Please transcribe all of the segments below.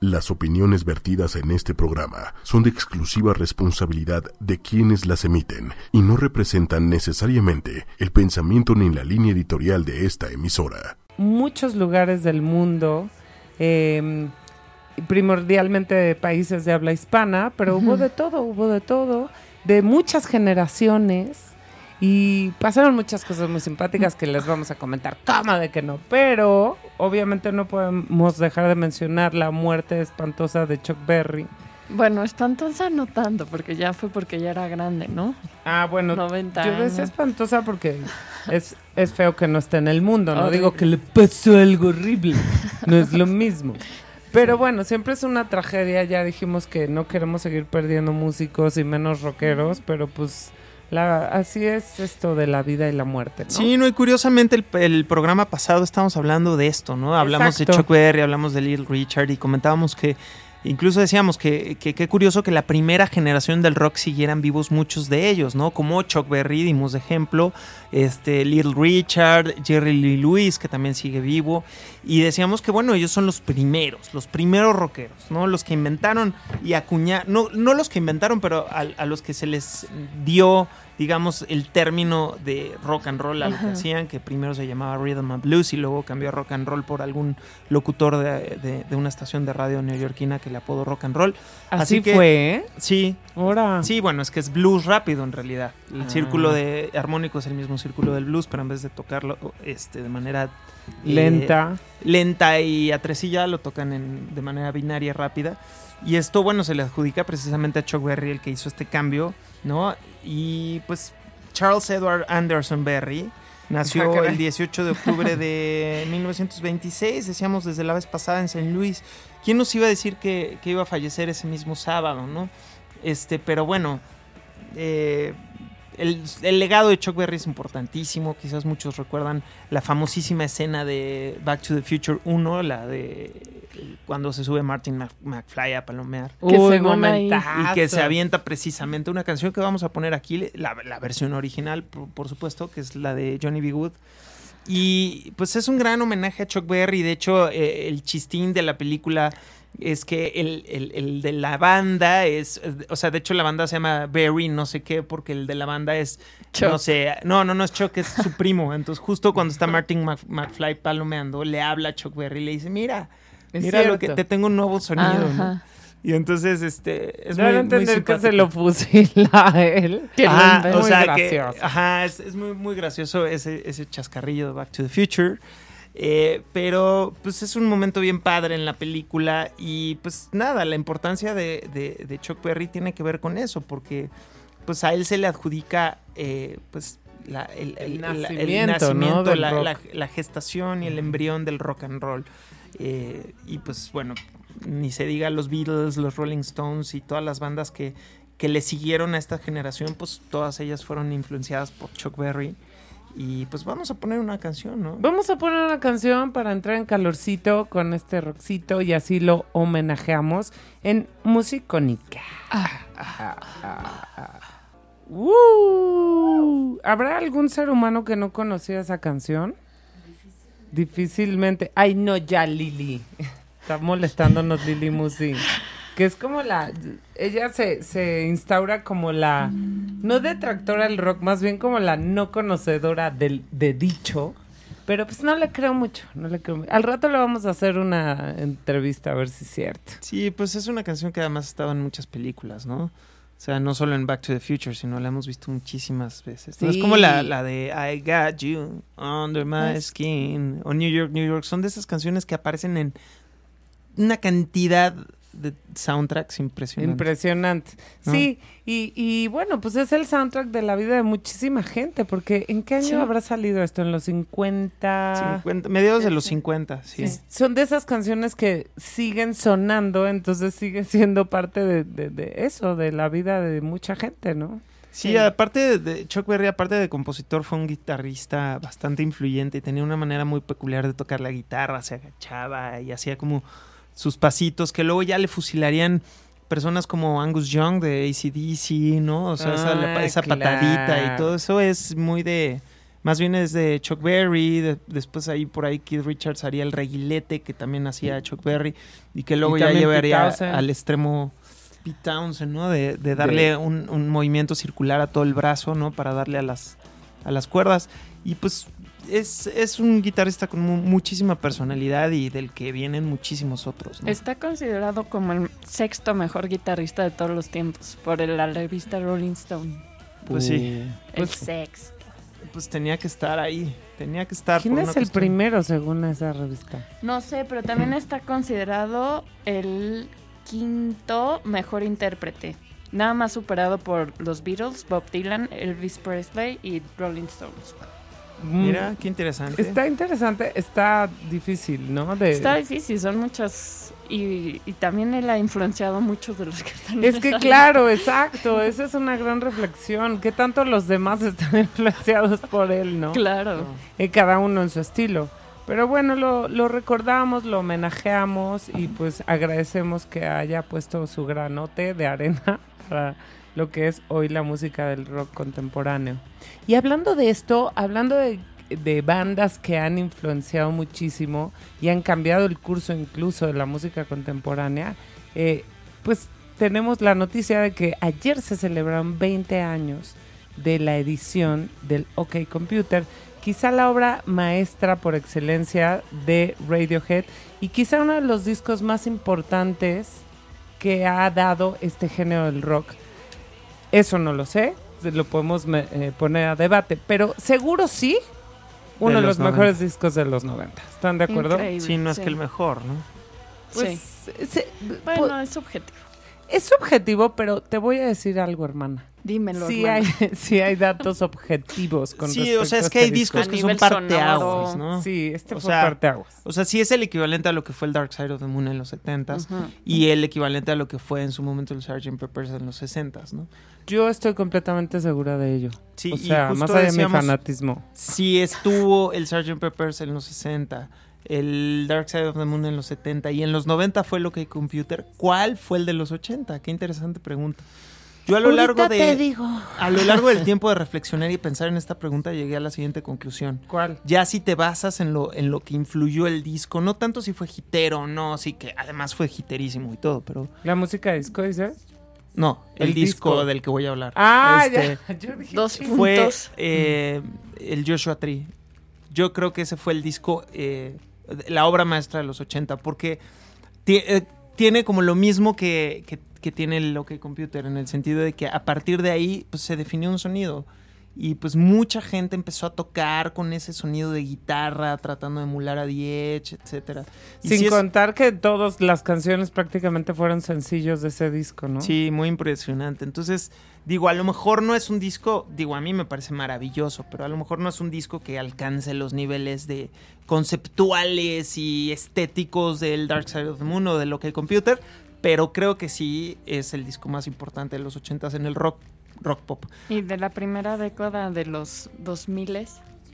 Las opiniones vertidas en este programa son de exclusiva responsabilidad de quienes las emiten y no representan necesariamente el pensamiento ni la línea editorial de esta emisora. Muchos lugares del mundo, eh, primordialmente de países de habla hispana, pero hubo de todo, hubo de todo, de muchas generaciones y pasaron muchas cosas muy simpáticas que les vamos a comentar. Cama de que no, pero obviamente no podemos dejar de mencionar la muerte espantosa de Chuck Berry. Bueno, espantosa no tanto, porque ya fue porque ya era grande, ¿no? Ah, bueno, 90 yo decía espantosa porque es, es feo que no esté en el mundo, no Horrible. digo que le pasó algo horrible, no es lo mismo. Pero bueno, siempre es una tragedia, ya dijimos que no queremos seguir perdiendo músicos y menos rockeros, pero pues la, así es esto de la vida y la muerte, ¿no? Sí, no, y curiosamente el, el programa pasado estábamos hablando de esto, ¿no? Hablamos de. Chuck Berry, hablamos de Little Richard y comentábamos que, incluso decíamos que qué curioso que la primera generación del rock siguieran vivos muchos de ellos, ¿no? Como Chuck Berry, dimos de ejemplo, este, Little Richard, Jerry Lee Lewis, que también sigue vivo, y decíamos que, bueno, ellos son los primeros, los primeros rockeros, ¿no? Los que inventaron y acuñaron, no, no los que inventaron, pero a los que se les dio digamos, el término de rock and roll a lo que hacían, que primero se llamaba Rhythm and Blues y luego cambió a rock and roll por algún locutor de, de- de una estación de radio neoyorquina que le apodó rock and roll. Así, así que- fue. Sí, Ahora. sí, bueno, es que es blues rápido en realidad. El Ah. círculo de armónico es el mismo círculo del blues, pero en vez de tocarlo este, de manera eh, Lenta. lenta y atresilla, lo tocan en- de manera binaria rápida. Y esto, bueno, se le adjudica precisamente a Chuck Berry, el que hizo este cambio, ¿no? Y pues Charles Edward Anderson Berry nació el 18 de octubre de 1926, decíamos desde la vez pasada en St. Louis. ¿Quién nos iba a decir que, que iba a fallecer ese mismo sábado, no? Este, pero bueno, eh, el, el legado de Chuck Berry es importantísimo. Quizás muchos recuerdan la famosísima escena de Back to the Future 1, la de cuando se sube Martin Mc- McFly a palomear. Que Uy, momentazo. Y que se avienta precisamente una canción que vamos a poner aquí, la, la versión original, por, por supuesto, que es la de Johnny B. Good. Y pues es un gran homenaje a Chuck Berry. De hecho, eh, el chistín de la película es que el, el- el de la banda es, o sea, de hecho la banda se llama Berry, no sé qué, porque el de la banda es, no Chuck. sé, no, no, no es Chuck, es su primo. Entonces justo cuando está Martin Mc- McFly palomeando, le habla a Chuck Berry y le dice, mira, Es mira lo que te tengo un nuevo sonido. ¿no? Y entonces, este, es Deben muy, muy entender que se lo fusila a él. Que Ajá, inventó. o sea Muy que, ajá, es, es muy, muy gracioso ese, ese chascarrillo de Back to the Future. Eh, pero pues es un momento bien padre en la película y pues nada, la importancia de, de- de Chuck Berry tiene que ver con eso, porque pues a él se le adjudica eh, pues la- el, El el- el nacimiento, ¿no? la, rock. la- la gestación y el embrión del rock and roll. Eh, y pues bueno, ni se diga los Beatles, los Rolling Stones y todas las bandas que, que le siguieron a esta generación, pues todas ellas fueron influenciadas por Chuck Berry. Y pues vamos a poner una canción, ¿no? Vamos a poner una canción para entrar en calorcito con este rockcito y así lo homenajeamos en Musicónica. Uh, ¿Habrá algún ser humano que no conocía esa canción? Difícilmente. Ay, no, ya Lili. Está molestándonos Lili Musi. Que es como la... Ella se, se instaura como la... No detractora del rock, más bien como la no conocedora del, de dicho. Pero pues no le creo mucho, no le creo mucho. Al rato le vamos a hacer una entrevista a ver si es cierto. Sí, pues es una canción que además estaba en muchas películas, ¿no? O sea, no solo en Back to the Future, sino la hemos visto muchísimas veces. ¿no? Es como la, la de I Got You Under My Pues- Skin o New York, New York. Son de esas canciones que aparecen en una cantidad de soundtracks impresionantes. Impresionante. ¿No? Sí, y, y bueno, pues es el soundtrack de la vida de muchísima gente, porque ¿en qué año Sí. habrá salido esto? ¿En los 50? 50 mediados de los 50, sí. Sí, Son de esas canciones que siguen sonando, entonces sigue siendo parte de, de- de eso, de la vida de mucha gente, ¿no? Sí, Sí. aparte de, de Chuck Berry, aparte de compositor, fue un guitarrista bastante influyente y tenía una manera muy peculiar de tocar la guitarra, se agachaba y hacía como sus pasitos que luego ya le fusilarían personas como Angus Young de ACDC, ¿no? O sea, esa, Ah, esa claro. patadita y todo eso es muy de más bien es de Chuck Berry, de- después ahí por ahí Keith Richards haría el reguilete que también hacía Chuck Berry y que luego Y ya llevaría al extremo Pete Townsend, ¿no? De, de darle un, un movimiento circular a todo el brazo, ¿no? Para darle a las, a las cuerdas. Y pues es, es un guitarrista con mu- muchísima personalidad y del que vienen muchísimos otros, ¿no? Está considerado como el sexto mejor guitarrista de todos los tiempos por el- la revista Rolling Stone. Pues sí, El Pues- sexto. pues tenía que estar ahí, tenía que estar. ¿Quién por es el cuestión- primero según esa revista? No sé, pero también está considerado el quinto mejor intérprete. Nada más superado por los Beatles, Bob Dylan, Elvis Presley y Rolling Stones. Mira, qué interesante. Mm, Está interesante, está difícil, ¿no? De, Está difícil, son muchas. Y, y también él ha influenciado a muchos de los que están en Es que claro, exacto, esa es una gran reflexión. ¿Qué tanto los demás están influenciados por él, no? Claro. Eh, cada uno en su estilo. Pero bueno, lo, lo recordamos, lo homenajeamos y pues agradecemos que haya puesto su granote de arena para lo que es hoy la música del rock contemporáneo. Y hablando de esto, hablando de, de bandas que han influenciado muchísimo y han cambiado el curso incluso de la música contemporánea, eh, pues tenemos la noticia de que ayer se celebraron 20 años de la edición del OK Computer, quizá la obra maestra por excelencia de Radiohead y quizá uno de los discos más importantes que ha dado este género del rock. Eso no lo sé, lo podemos me- eh, poner a debate, pero seguro sí, uno de, De los, mejores discos de los 90. ¿Están de acuerdo? Increíble, Sí, no es sí. que el mejor, ¿no? Pues sí. se- Bueno, es subjetivo. Es subjetivo, pero te voy a decir algo, hermana. Dímelo, Sí hay, sí hay datos objetivos con Sí, o sea, a es este que hay disco. discos que son parteaguas. ¿no? Sí, este O fue sea, parteaguas. O sea, sí es el equivalente a lo que fue el Dark Side of the Moon en los 70s Ujú. y el equivalente a lo que fue en su momento el Sgt. Peppers en los 60s, ¿no? Yo estoy completamente segura de ello. Sí, o y sea, justo más allá de mi fanatismo. Si estuvo el Sgt. Peppers en los 60, el Dark Side of the Moon en los 70 y en los 90 fue lo que Computer, ¿cuál fue el de los 80? Qué interesante pregunta. Yo a lo largo de digo. a lo largo del tiempo de reflexionar y pensar en esta pregunta llegué a la siguiente conclusión. ¿Cuál? Ya si te basas en lo en lo que influyó el disco, no tanto si fue hitero o no, sí que además fue hiterísimo y todo, pero ¿La música disco, dices? no, el, El disco, disco. del que voy a hablar. Ah, Este, ya. Yo dije, Dos fue puntos. eh, el Joshua Tree. Yo creo que ese fue el disco, eh, la obra maestra de los 80, porque eh, tiene como lo mismo que, que- que tiene el OK Computer, en el sentido de que a partir de ahí pues, se definió un sonido. Y pues mucha gente empezó a tocar con ese sonido de guitarra, tratando de emular a Diech, etcétera. Sin es- contar que todas las canciones prácticamente fueron sencillos de ese disco, ¿no? Sí, muy impresionante. Entonces, digo, a lo mejor no es un disco, digo, a mí me parece maravilloso, pero a lo mejor no es un disco que alcance los niveles de conceptuales y estéticos del Dark Side of the Moon o del OK Computer, pero creo que sí es el disco más importante de los 80s en el rock, rock pop. Y de la primera década de los 2000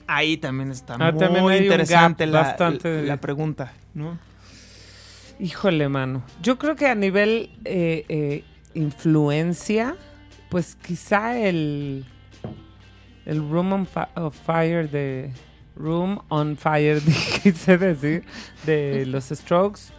Ahí también está Ah, muy también interesante gap la, bastante- la pregunta, ¿no? Híjole, mano. Yo creo que a nivel eh, eh, influencia, pues quizá el, el Room on Fi- of Fire de... Room on Fire, quise decir, de los Strokes.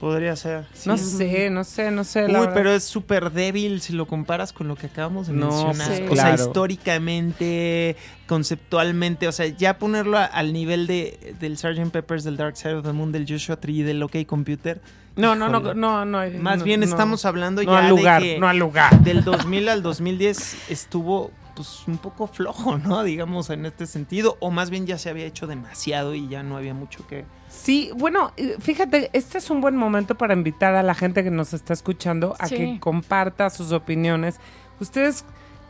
Podría ser. No sé, no sé, no sé. Uy, pero es súper débil si lo comparas con lo que acabamos de No, mencionar. pues, o sea, históricamente, conceptualmente, o sea, ya ponerlo a- al nivel de, del Sgt. Peppers, del Dark Side of the Moon, del Joshua Tree, del OK Computer. No, no, no, no, no. hay- Más no, bien no. estamos hablando No ya al lugar, de que no al lugar. del 2000 al 2010 estuvo pues un poco flojo, ¿no? Digamos en este sentido, o más bien ya se había hecho demasiado y ya no había mucho que... Sí, bueno, fíjate, este es un buen momento para invitar a la gente que nos está escuchando a Sí. que comparta sus opiniones. ¿Ustedes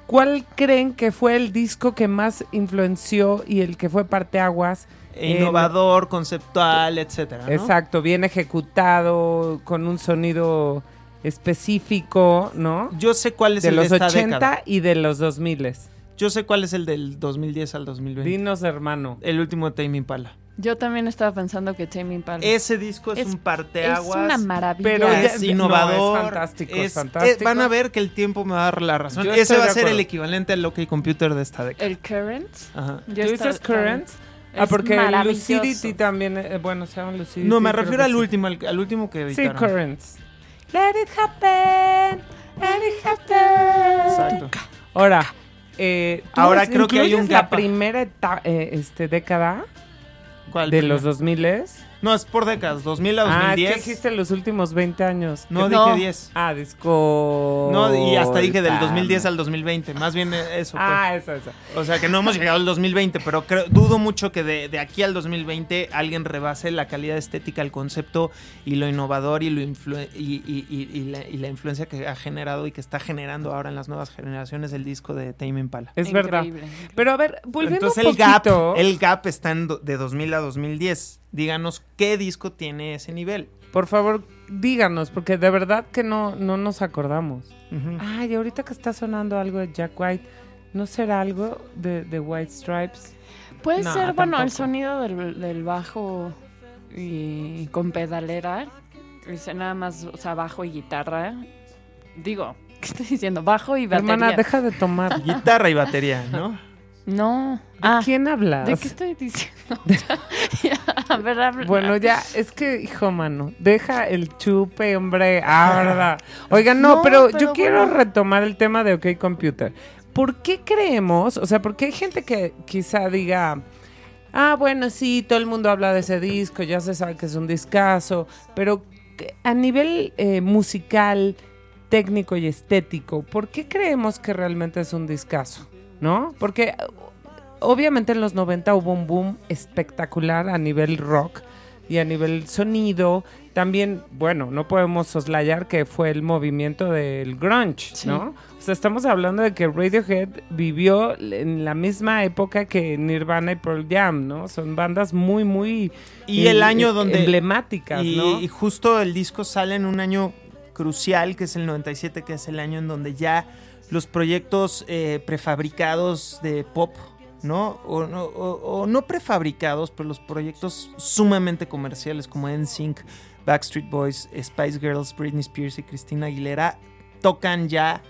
cuál creen que fue el disco que más influenció y el que fue parteaguas? En- Innovador, conceptual, etcétera, ¿no? Exacto, bien ejecutado, con un sonido específico, ¿no? Yo sé cuál es De el los de esta 80 década. y de los 2000. Yo sé cuál es el del 2010 al 2020. Dinos, hermano. El último de Tame Impala. Yo también estaba pensando que Tame Impala. Ese disco es, Es- un es parteaguas. una maravilla. Pero es innovador. no, es fantástico, es es- fantástico. eh, van a ver que el tiempo me va a dar la razón. Yo Ese va a ser el equivalente al OK Computer de esta década. El Currents. Ajá. Yo ¿Tú dices Currents? Ah, Es porque. Lucidity también, eh, bueno, se llama Lucidity. No, me refiero al sí. último, al, al último que Sí, editaron. Currents. Let it happen, let it happen. Exacto. Ahora, eh, ¿tú Ahora creo que hay un incluyes la gap. primera eta- eh, este, década ¿Cuál? de los 2000 No, es por décadas, 2000 a Ah, 2010. ¿qué dijiste los últimos 20 años? No, ¿Qué- No. dije 10. Ah, disco... No, y hasta dije del Pam. 2010 al 2020. Más bien eso. pues. Ah, eso, eso. O sea que no hemos llegado al 2020, pero creo- dudo mucho que de, de aquí al 2020 alguien rebase la calidad estética, el concepto y lo innovador y, lo influ- y, y- y- y la, y la influencia que ha generado y que está generando ahora en las nuevas generaciones el disco de Tame Impala. Es verdad. Increíble. Pero a ver, volviendo Entonces un el gap, poquito... el gap está en de 2000 a 2010. Díganos qué disco tiene ese nivel. Por favor, díganos, porque de verdad que no, no nos acordamos. Ujú. Ay, ahorita que está sonando algo de Jack White, ¿no será algo de, de White Stripes? Puede No, ser, bueno, el sonido del, del bajo y con pedalera. Dice nada más, o sea, bajo y guitarra. Digo, ¿qué estoy diciendo? Bajo y batería. Hermana, deja de tomar. ¿De Guitarra y batería, ¿no? No. Ah, quién hablas? ¿de qué estoy diciendo? Ya, a ver, habla. Bueno, ya, es que, hijo mano, deja el chupe, hombre. Ah, verdad. Oigan, no, No, pero, pero yo quiero retomar el tema de OK Computer. ¿Por qué creemos, o sea, porque hay gente que quizá diga, ah, bueno, sí, todo el mundo habla de ese disco, ya se sabe que es un discazo, pero a nivel eh, musical, técnico y estético, ¿por qué creemos que realmente es un discazo? ¿No? Porque obviamente en los 90 hubo un boom espectacular a nivel rock y a nivel sonido. También, bueno, no podemos soslayar que fue el movimiento del grunge, Sí. ¿no? O sea, estamos hablando de que Radiohead vivió en la misma época que Nirvana y Pearl Jam, ¿no? Son bandas muy, muy Y el año eh, donde... emblemáticas, y, ¿no? y justo el disco sale en un año crucial, que es el 97, que es el año en donde ya los proyectos eh, prefabricados de pop, ¿no? O, no- o- o no prefabricados, pero los proyectos sumamente comerciales como NSYNC, Backstreet Boys, Spice Girls, Britney Spears y Christina Aguilera tocan ya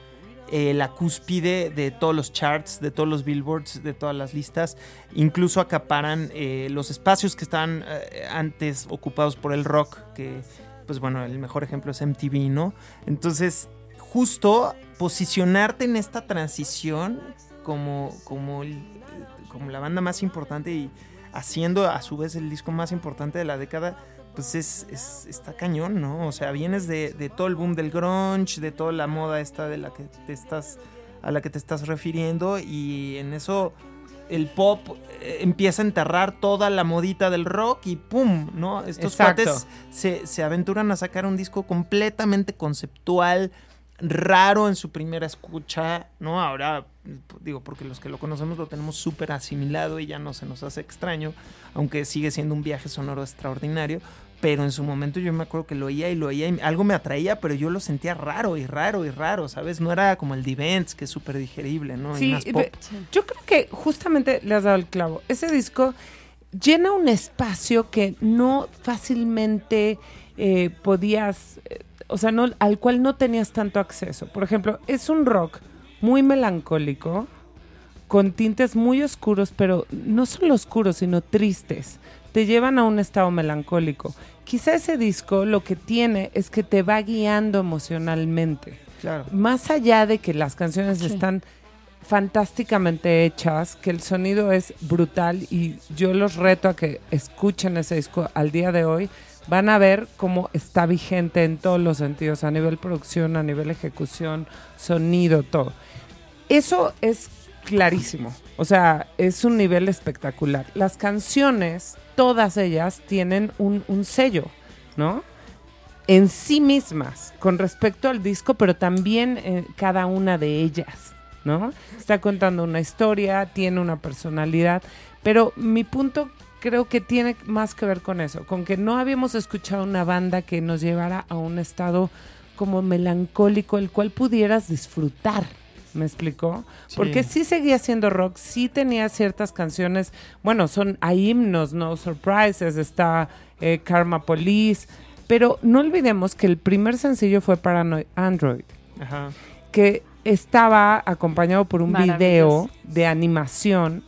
eh, la cúspide de todos los charts, de todos los billboards, de todas las listas. Incluso acaparan eh, los espacios que estaban antes ocupados por el rock, que pues bueno, el mejor ejemplo es MTV, ¿no? Entonces, justo posicionarte en esta transición como, como, el- como la banda más importante y haciendo a su vez el disco más importante de la década, pues es, es- está cañón, ¿no? O sea, vienes de, de todo el boom del grunge, de toda la moda esta de la que te estás, a la que te estás refiriendo y en eso el pop eh, empieza a enterrar toda la modita del rock y ¡pum! ¿no? Estos cuates se, se aventuran a sacar un disco completamente conceptual, raro en su primera escucha, ¿no? Ahora, digo, porque los que lo conocemos lo tenemos súper asimilado y ya no se nos hace extraño, aunque sigue siendo un viaje sonoro extraordinario. Pero en su momento yo me acuerdo que lo oía y lo oía y algo me atraía, pero yo lo sentía raro y raro y raro, ¿sabes? No era como el The Events, que es súper digerible, ¿no? y Sí, más y pop. ve- Yo creo que justamente le has dado el clavo. Ese disco llena un espacio que no fácilmente eh, podías, eh, o sea, no, al cual no tenías tanto acceso. Por ejemplo, es un rock muy melancólico, con tintes muy oscuros, pero no solo oscuros, sino tristes. Te llevan a un estado melancólico. Quizá ese disco lo que tiene es que te va guiando emocionalmente Claro. más allá de que las canciones Sí. están fantásticamente hechas, que el sonido es brutal y yo los reto a que escuchen ese disco al día de hoy, van a ver cómo está vigente en todos los sentidos, a nivel producción, a nivel ejecución, sonido, todo. Eso es clarísimo, o sea, es un nivel espectacular. Las canciones, todas ellas, tienen un, sello, ¿no? en sí mismas con respecto al disco, pero también eh, cada una de ellas, ¿no? Está contando una historia, tiene una personalidad, pero mi punto creo que tiene más que ver con eso, con que no habíamos escuchado una banda que nos llevara a un estado como melancólico, el cual pudieras disfrutar, ¿Me explicó? Sí. Porque sí seguía siendo rock, sí tenía ciertas canciones, bueno, son, hay himnos, No Surprises, está eh, Karma Police, pero no olvidemos que el primer sencillo fue Paranoid Android, Ajá. que estaba acompañado por un video de animación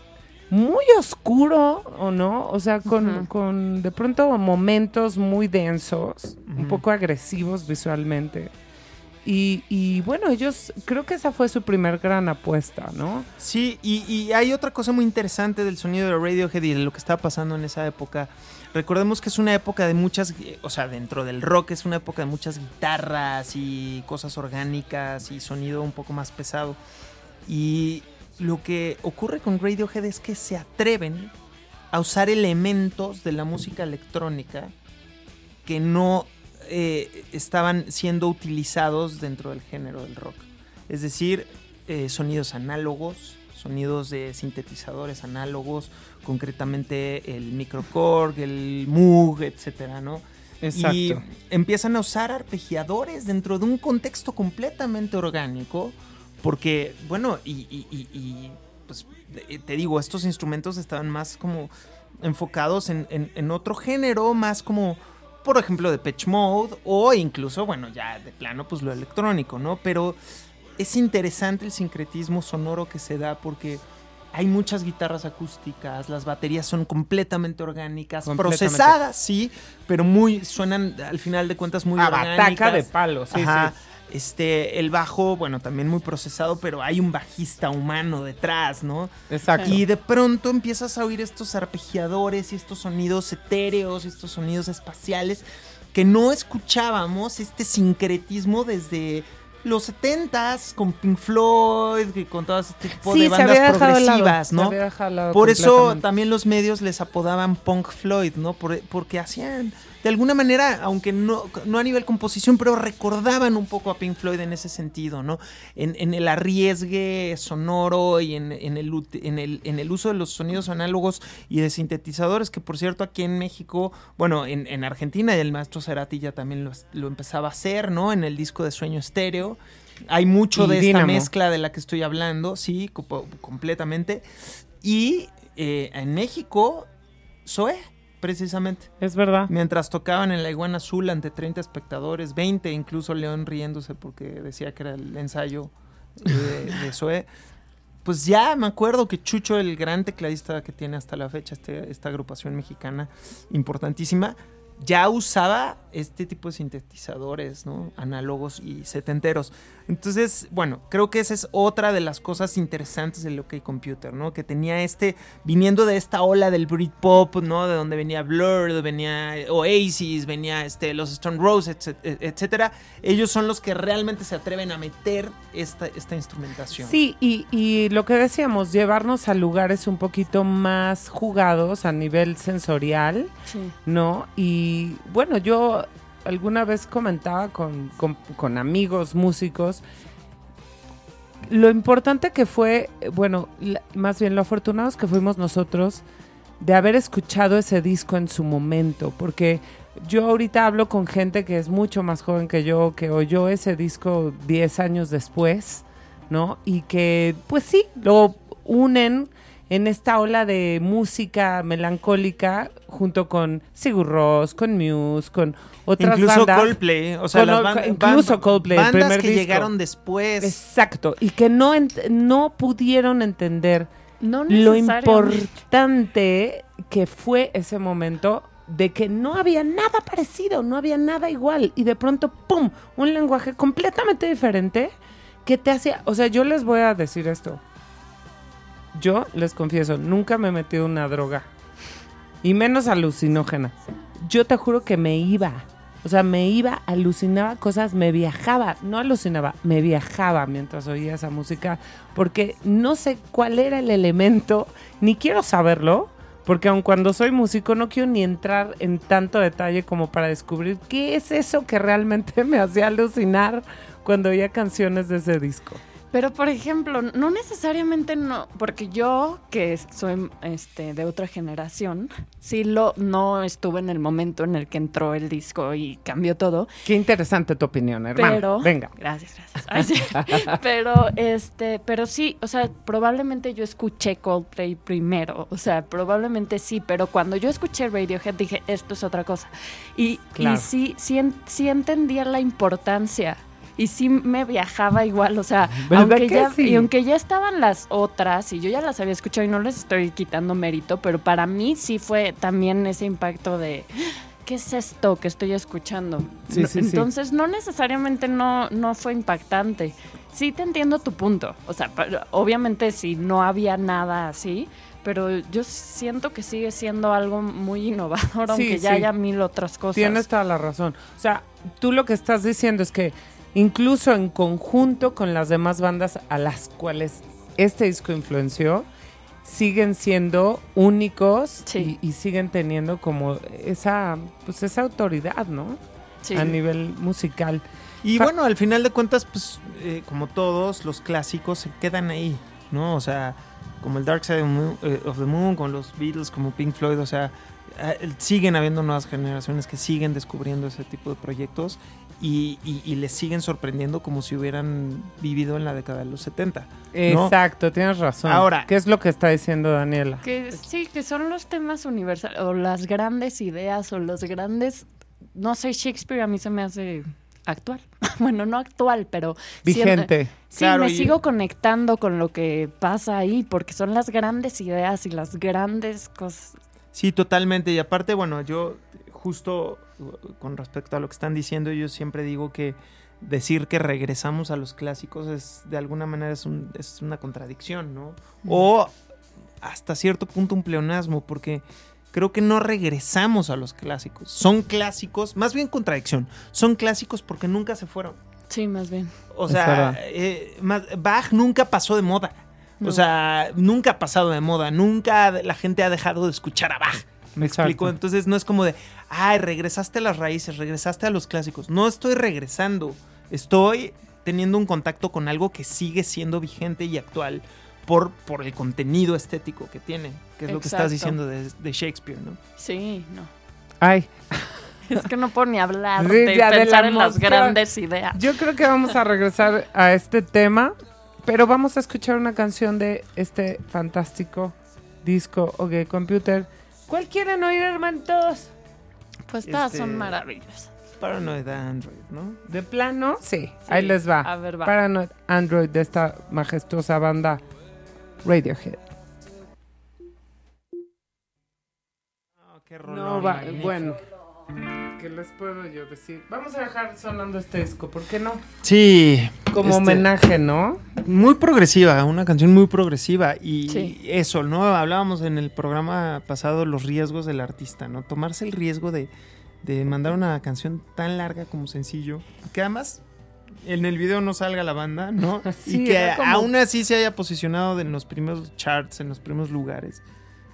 muy oscuro, ¿o no? O sea, con, con de pronto momentos muy densos, un poco agresivos visualmente. Y, y bueno, ellos, creo que esa fue su primer gran apuesta, ¿no? Sí, y, y hay otra cosa muy interesante del sonido de Radiohead y de lo que estaba pasando en esa época. Recordemos que es una época de muchas, o sea, dentro del rock es una época de muchas guitarras y cosas orgánicas y sonido un poco más pesado. Y lo que ocurre con Radiohead es que se atreven a usar elementos de la música electrónica que no eh, estaban siendo utilizados dentro del género del rock. Es decir, eh, sonidos análogos, sonidos de sintetizadores análogos, concretamente el microcorg, el Moog, etcétera, ¿no? Y empiezan a usar arpegiadores dentro de un contexto completamente orgánico, porque, bueno, y, y- y- y, pues eh, te digo, estos instrumentos estaban más como enfocados en, en- en otro género, más como, por ejemplo, de Pitch Mode, o incluso, bueno, ya de plano, pues lo electrónico, ¿no? Pero es interesante el sincretismo sonoro que se da porque hay muchas guitarras acústicas, las baterías son completamente orgánicas, Completamente. procesadas, sí, pero muy suenan al final de cuentas muy a orgánicas. bataca de palo, sí, Ajá. sí. Este, el bajo, bueno, también muy procesado, pero hay un bajista humano detrás, ¿no? Exacto. Y de pronto empiezas a oír estos arpegiadores y estos sonidos etéreos, estos sonidos espaciales que no escuchábamos, este sincretismo desde los 70s con Pink Floyd, y con todo este tipo sí, de bandas lado, progresivas, ¿no? Por eso también los medios les apodaban Punk Floyd, ¿no? Por- porque hacían, de alguna manera, aunque no, no a nivel composición, pero recordaban un poco a Pink Floyd en ese sentido, ¿no? En, en el arriesgue sonoro y en, en el, en, el, en el uso de los sonidos análogos y de sintetizadores, que por cierto aquí en México, bueno, en, en Argentina el maestro Cerati ya también lo, lo empezaba a hacer, ¿no? En el disco de Sueño Estéreo. Hay mucho Y de esta mezcla de la que estoy hablando, sí, co- completamente. Y eh, en México, Zoé, precisamente. Es verdad. Mientras tocaban en la Iguana Azul ante 30 espectadores, 20, incluso León riéndose porque decía que era el ensayo eh, de. Pues ya me acuerdo que Chucho, el gran tecladista que tiene hasta la fecha este- esta agrupación mexicana importantísima, ya usaba este tipo de sintetizadores, ¿no? Análogos y setenteros. Entonces, bueno, creo que esa es otra de las cosas interesantes del OK Computer, ¿no? Que tenía este, viniendo de esta ola del Britpop, ¿no? De donde venía Blur, venía Oasis, venía este, los Stone Roses, etc- etcétera. Ellos son los que realmente se atreven a meter esta, esta instrumentación. Sí, y, y lo que decíamos, llevarnos a lugares un poquito más jugados a nivel sensorial, Sí. ¿no? Y bueno, yo alguna vez comentaba con, con- amigos músicos lo importante que fue, bueno, más bien lo afortunados que fuimos nosotros de haber escuchado ese disco en su momento, porque yo ahorita hablo con gente que es mucho más joven que yo, que oyó ese disco 10 años después, ¿no? Y que, pues sí, lo unen en esta ola de música melancólica junto con Sigur Rós, con Muse, con otras incluso bandas. Coldplay, o sea, Con las incluso Coldplay, el bandas primer que disco. llegaron después. Exacto, y que no, ent- no pudieron entender No lo importante que fue ese momento de que no había nada parecido, no había nada igual y de pronto, ¡pum!, un lenguaje completamente diferente que te hacía, o sea, yo les voy a decir esto, yo les confieso, nunca me he metido una droga y menos alucinógena. Yo te juro que me iba, o sea, me iba, alucinaba cosas, me viajaba, no alucinaba, me viajaba mientras oía esa música, porque no sé cuál era el elemento, ni quiero saberlo, porque aun cuando soy músico no quiero ni entrar en tanto detalle como para descubrir qué es eso que realmente me hacía alucinar cuando oía canciones de ese disco. Pero por ejemplo, no necesariamente no, porque yo que soy este de otra generación, sí lo no estuve en el momento en el que entró el disco y cambió todo. Qué interesante tu opinión, hermano. Pero Venga. Gracias, gracias. Ay, sí. pero este, pero sí, o sea, probablemente yo escuché Coldplay primero, o sea, probablemente sí, pero cuando yo escuché Radiohead dije, esto es otra cosa. Y, Claro. y sí, sí, sí entendía la importancia. Y sí me viajaba igual, o sea, ¿Verdad aunque que ya, sí? y aunque ya estaban las otras y yo ya las había escuchado y no les estoy quitando mérito, pero para mí sí fue también ese impacto de ¿qué es esto que estoy escuchando? Sí, sí. Entonces no necesariamente no, no fue impactante. Sí te entiendo tu punto. O sea, obviamente si no había nada así, pero yo siento que sigue siendo algo muy innovador, aunque ya haya mil otras cosas. Tienes toda la razón. O sea, tú lo que estás diciendo es que incluso en conjunto con las demás bandas a las cuales este disco influenció, siguen siendo únicos Sí. y, y siguen teniendo como esa, pues esa autoridad, ¿no? Sí. A nivel musical. Y Fa- bueno, al final de cuentas, pues, eh, como todos, los clásicos se quedan ahí, ¿no? O sea, como el Dark Side of the Moon, eh, of the Moon, con los Beatles, como Pink Floyd, o sea, siguen habiendo nuevas generaciones que siguen descubriendo ese tipo de proyectos y, y- y les siguen sorprendiendo como si hubieran vivido en la década de los 70. ¿no? Exacto, tienes razón. Ahora- ¿qué es lo que está diciendo Daniela? Que sí, que son los temas universales, o las grandes ideas, o los grandes, no sé, Shakespeare a mí se me hace actual. bueno, no actual, pero... siempre- Vigente. Sí, Claro, me y- sigo conectando con lo que pasa ahí, porque son las grandes ideas y las grandes cosas. Sí, totalmente. Y aparte, bueno, yo justo uh, con respecto a lo que están diciendo, yo siempre digo que decir que regresamos a los clásicos es de alguna manera es, un- es una contradicción, ¿no? O hasta cierto punto un pleonasmo, porque creo que no regresamos a los clásicos. Son clásicos, más bien contradicción, son clásicos porque nunca se fueron. Sí, más bien. O sea, eh, más- Bach nunca pasó de moda. No. O sea, nunca ha pasado de moda. Nunca la gente ha dejado de escuchar a Bach. Me Exacto. explico. Entonces no es como de, ay, regresaste a las raíces, regresaste a los clásicos. No estoy regresando. Estoy teniendo un contacto con algo que sigue siendo vigente y actual por, por el contenido estético que tiene, que es lo que estás diciendo de, de Shakespeare, ¿no? Sí, no. Ay, Es que no puedo ni hablar Sí, de pensar la en las grandes ideas. Yo creo que vamos a regresar a este tema, pero vamos a escuchar una canción de este fantástico disco OK Computer. ¿Cuál quieren oír, hermanitos? Pues todas Este- son maravillosas. Paranoid Android, ¿no? ¿De plano? Sí, Sí, ahí les va. a ver, va. Paranoid Android de esta majestuosa banda Radiohead. qué No va, magnífico. bueno. ¿Qué les puedo yo decir? Vamos a dejar sonando este disco, ¿por qué no? Sí. Como este, homenaje, ¿no? Muy progresiva, una canción muy progresiva. Y Sí. eso, ¿no? Hablábamos en el programa pasado los riesgos del artista, ¿no? Tomarse el riesgo de, de mandar una canción tan larga como sencillo. Que además en el video no salga la banda, ¿no? Sí, y que como- aún así se haya posicionado en los primeros charts, en los primeros lugares.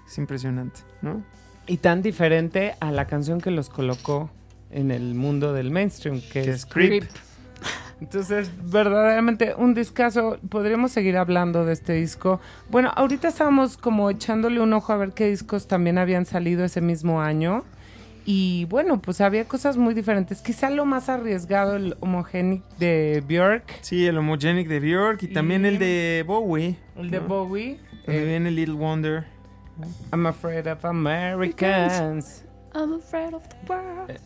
Es impresionante, ¿no? Y tan diferente a la canción que los colocó en el mundo del mainstream, que, Que es es Creep. Creep. Entonces, verdaderamente un discazo. Podríamos seguir hablando de este disco. Bueno, ahorita estábamos como echándole un ojo a ver qué discos también habían salido ese mismo año. Y bueno, pues había cosas muy diferentes. Quizá lo más arriesgado, el Homogenic de Björk, Sí, el Homogenic de Björk y, Y- también el de Bowie. el de ¿no? Bowie. Donde eh, viene Little Wonder. I'm afraid of Americans. I'm afraid of the world.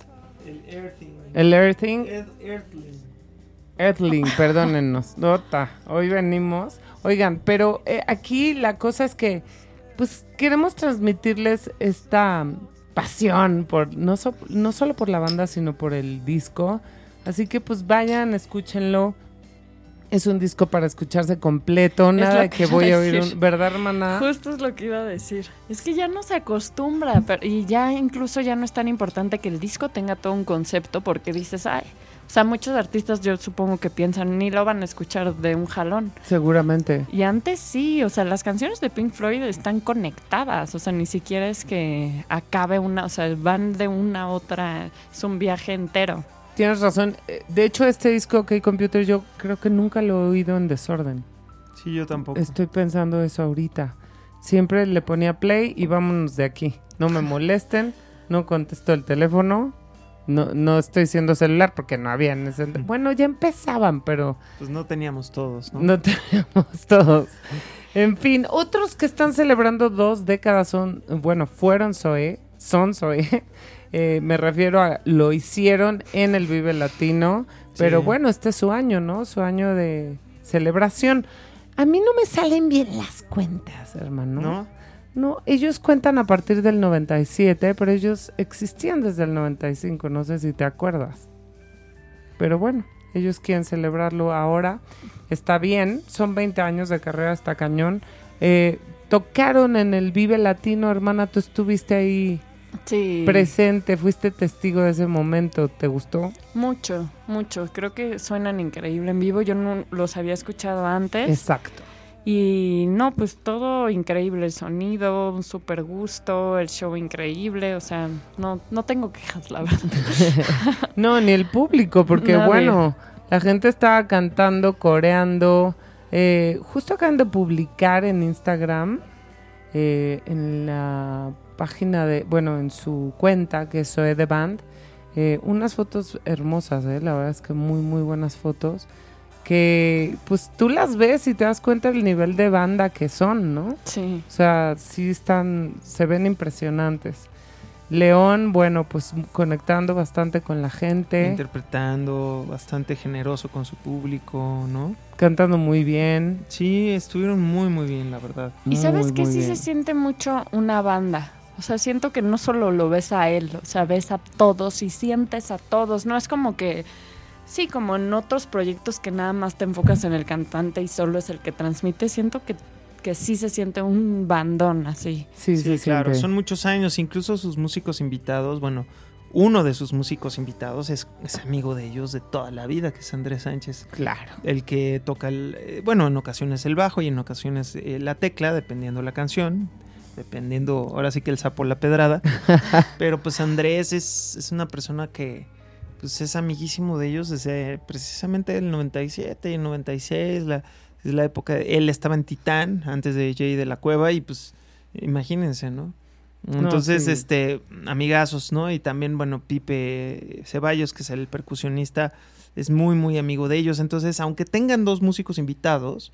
El Earthing. El Earthing. Earthling. Earthling, perdónennos. Nota, hoy venimos. Oigan, pero eh, aquí la cosa es que, pues, queremos transmitirles esta pasión por no, so- no solo por la banda, sino por el disco. Así que, pues, vayan, escúchenlo. Es un disco para escucharse completo, nada que voy a oír, un- ¿verdad, hermana? Justo es lo que iba a decir. Es que ya no se acostumbra, pero, y ya incluso ya no es tan importante que el disco tenga todo un concepto porque dices, ay, o sea, muchos artistas yo supongo que piensan ni lo van a escuchar de un jalón. Seguramente. Y antes sí, o sea, las canciones de Pink Floyd están conectadas, o sea, ni siquiera es que acabe una, o sea, van de una a otra, es un viaje entero. Tienes razón. Eh, De hecho, este disco OK Computer yo creo que nunca lo he oído en desorden. Sí, yo tampoco. Estoy pensando eso ahorita. Siempre le ponía play y vámonos de aquí. No me molesten, no contesto el teléfono. No, no estoy siendo celular porque no había en ese... Bueno, ya empezaban, pero Pues no teníamos todos, ¿no? no teníamos todos. En fin, otros que están celebrando dos décadas son, bueno, fueron Zoe, son Zoe. Eh, me refiero a, lo hicieron en el Vive Latino, pero bueno, este es su año, ¿no? Su año de celebración. A mí no me salen bien las cuentas, hermano. ¿No? No, ellos cuentan a partir del 97, pero ellos existían desde el 95, no sé si te acuerdas. Pero bueno, ellos quieren celebrarlo ahora. Está bien, son 20 años de carrera, está cañón. Eh, tocaron en el Vive Latino, hermana, tú estuviste ahí Sí. presente, fuiste testigo de ese momento, ¿te gustó? Mucho, mucho. Creo que suenan increíble en vivo. Yo no los había escuchado antes. Exacto. Y no, pues todo increíble. El sonido, un súper gusto, el show increíble. O sea, no, no tengo quejas, la verdad. No, ni el público, porque Nadie. bueno, la gente estaba cantando, coreando. Eh, justo acaban de publicar en Instagram, eh, en la página de, bueno, en su cuenta, que es Zoe The Band, eh, unas fotos hermosas, eh, la verdad es que muy, muy buenas fotos. Que pues tú las ves y te das cuenta del nivel de banda que son, ¿no? Sí. O sea, sí están, se ven impresionantes. León, bueno, pues conectando bastante con la gente, Interpretando, bastante generoso con su público, ¿no? cantando muy bien. Sí, estuvieron muy, muy bien, la verdad. Y sabes que sí bien. se siente mucho una banda. O sea, siento que no solo lo ves a él, o sea, ves a todos y sientes a todos. No es como que, sí, como en otros proyectos que nada más te enfocas en el cantante y solo es el que transmite. Siento que, que sí se siente un bandón así. Sí, Sí, sí, claro, son muchos años, incluso sus músicos invitados, bueno, uno de sus músicos invitados es, es amigo de ellos de toda la vida, que es Andrés Sánchez, Claro. el que toca, el, eh, bueno, en ocasiones el bajo y en ocasiones eh, la tecla, dependiendo la canción, dependiendo, ahora sí que el sapo la pedrada, pero pues Andrés es, es una persona que pues es amiguísimo de ellos desde precisamente el 97 y el 96, la, es la época, de- él estaba en Titán antes de Jay de la Cueva y pues imagínense, ¿no? Entonces, sí. este, amigazos, ¿no? Y también, bueno, Pipe Ceballos, que es el percusionista, es muy, muy amigo de ellos. Entonces, aunque tengan dos músicos invitados,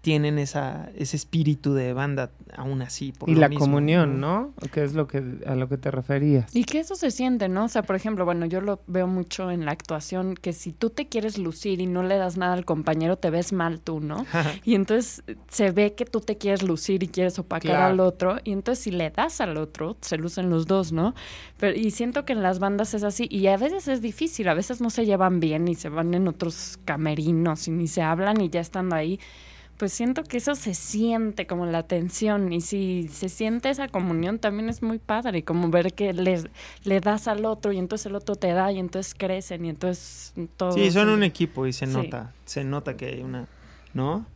tienen esa, ese espíritu de banda aún así. Por Y lo la mismo, comunión, ¿no? Que es lo que a lo que te referías. Y que eso se siente, ¿no? O sea, por ejemplo, bueno, yo lo veo mucho en la actuación, que si tú te quieres lucir y no le das nada al compañero, te ves mal tú, ¿no? Y entonces se ve que tú te quieres lucir y quieres opacar Claro. al otro. Y entonces si le das al otro, se lucen los dos, ¿no? Pero, y siento que en las bandas es así. Y a veces es difícil, a veces no se llevan bien y se van en otros camerinos y ni se hablan y ya estando ahí. Pues siento que eso se siente como la tensión. Y si se siente esa comunión, también es muy padre. Como ver que le, le das al otro y entonces el otro te da y entonces crecen y entonces todo. Sí, son se- un equipo y se Sí. nota, se nota que hay una, ¿no?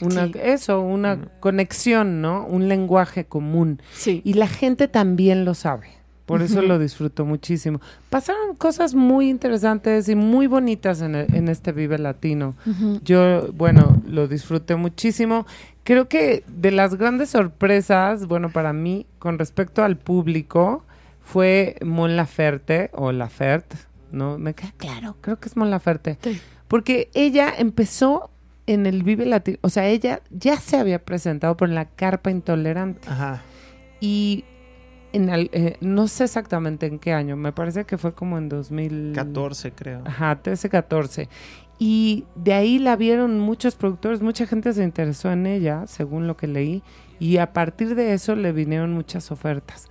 Una, Sí. Eso, una Una- conexión, ¿no? Un lenguaje común. Sí. Y la gente también lo sabe. Por eso lo disfruto muchísimo. Pasaron cosas muy interesantes y muy bonitas en, el- en este Vive Latino. Yo, bueno, lo disfruté muchísimo. Creo que de las grandes sorpresas, bueno, para mí, con respecto al público, fue Mon Laferte, o Laferte, ¿no? Me queda claro, creo que es Mon Laferte. Sí. Porque ella empezó en el Vive Latino, o sea, ella ya se había presentado por la Carpa Intolerante. Ajá. Y en al- eh, no sé exactamente en qué año, me parece que fue como en 2000... 14 creo. Ajá, 13, 14. Y de ahí la vieron muchos productores, mucha gente se interesó en ella, según lo que leí, y a partir de eso le vinieron muchas ofertas.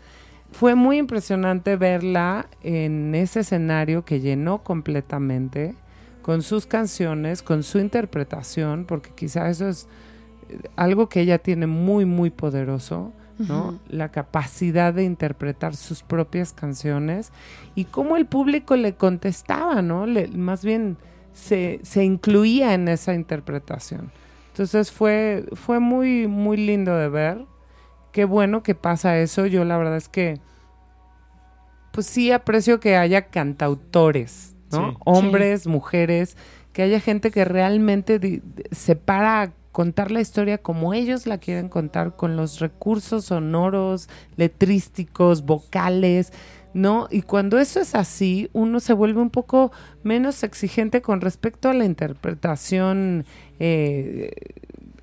Fue muy impresionante verla en ese escenario que llenó completamente, con sus canciones, con su interpretación, porque quizá eso es eh, algo que ella tiene muy, muy poderoso, ¿no? La capacidad de interpretar sus propias canciones y cómo el público le contestaba, ¿no? Le- más bien se, se incluía en esa interpretación. Entonces fue, fue muy, muy lindo de ver. Qué bueno que pasa eso. Yo la verdad es que, pues sí aprecio que haya cantautores, ¿no? Sí. Hombres, mujeres, que haya gente que realmente se para a contar la historia como ellos la quieren contar, con los recursos sonoros, letrísticos, vocales, ¿no? Y cuando eso es así, uno se vuelve un poco menos exigente con respecto a la interpretación. eh,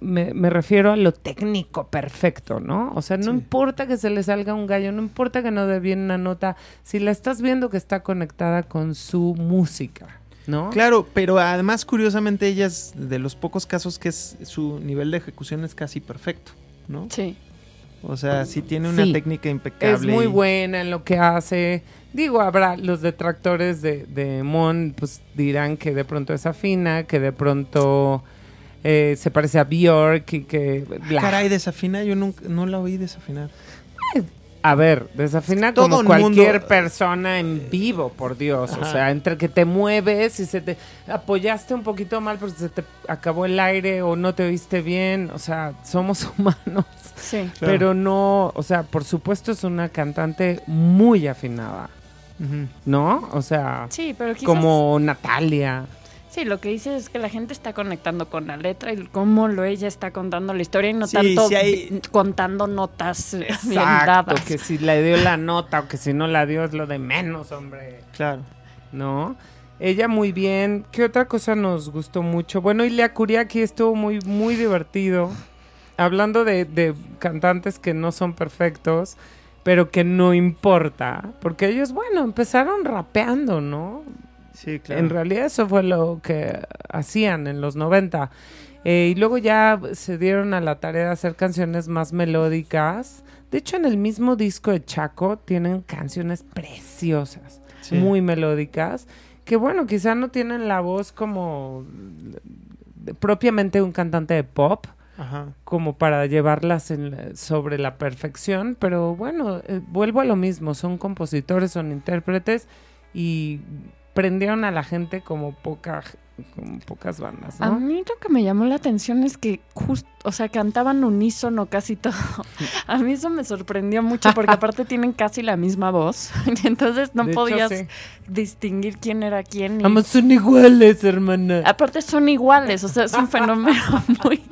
me, me refiero a lo técnico perfecto, ¿no? O sea, no Sí. importa que se le salga un gallo, no importa que no dé bien una nota, si la estás viendo que está conectada con su música, ¿no? Claro, pero además, curiosamente, ella es de los pocos casos que es, su nivel de ejecución es casi perfecto, ¿no? Sí. O sea, sí tiene una Sí. técnica impecable. Es muy buena en lo que hace. Digo, habrá los detractores de, de Mon, pues dirán que de pronto es afina, que de pronto eh, se parece a Bjork y que... bla. Caray, desafina, yo nunca, no la oí desafinar. A ver, desafina Todo como cualquier mundo- persona en vivo, por Dios. O sea, entre que te mueves y se te apoyaste un poquito mal porque se te acabó el aire o no te oíste bien. O sea, somos humanos. Sí. Claro. Pero no, o sea, por supuesto es una cantante muy afinada. ¿no? O sea, Sí, pero quizás... como Natalia. Sí, lo que dice es que la gente está conectando con la letra y cómo lo ella está contando la historia y no Sí, tanto sí hay- contando notas eh, bien Exacto, dadas. que si le dio la nota o que si no la dio es lo de menos, hombre. Claro. ¿no? Ella muy bien. ¿Qué otra cosa nos gustó mucho? Bueno, Ilia Kuriaki estuvo muy, muy divertido. Hablando de, de cantantes que no son perfectos, pero que no importa. Porque ellos, bueno, empezaron rapeando, ¿no? Sí, claro. En realidad eso fue lo que hacían en los 90. Eh, y luego ya se dieron a la tarea de hacer canciones más melódicas. De hecho, en el mismo disco de Chaco tienen canciones preciosas Sí. muy melódicas, que bueno, quizá no tienen la voz como de- propiamente un cantante de pop, Ajá. como para llevarlas en la- sobre la perfección, pero bueno, eh, vuelvo a lo mismo, son compositores, son intérpretes y prendieron a la gente como poca como pocas bandas, A ¿no? mí lo que me llamó la atención es que justo, o sea, cantaban unísono casi todo. A mí eso me sorprendió mucho porque aparte tienen casi la misma voz. Y entonces no De hecho, podías sí. distinguir quién era quién. y- son iguales, hermana. Aparte son iguales, o sea, es un fenómeno muy...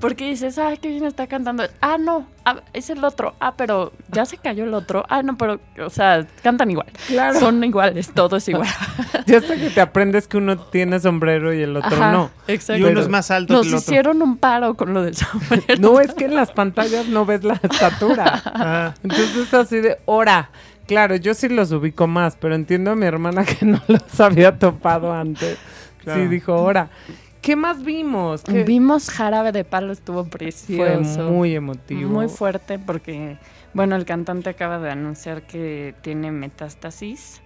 Porque dices, ay, qué bien está cantando. Ah, no, ah, es el otro. Ah, pero ya se cayó el otro. Ah, no, pero, o sea, cantan igual. Claro. Son iguales, todo es igual. Ya hasta que te aprendes que uno tiene sombrero y el otro Ajá, no. Exacto. Y uno Pero- es más alto Nos que el otro. hicieron un paro con lo del sombrero. No, es que en las pantallas no ves la estatura. Ah, Entonces es así de hora. Claro, yo sí los ubico más, pero entiendo a mi hermana que no los había topado antes. Claro. Sí, dijo hora. ¿Qué más vimos? ¿Qué- Vimos Jarabe de Palo, estuvo Fue precioso. muy emotivo. Muy fuerte porque, bueno, el cantante acaba de anunciar que tiene metástasis.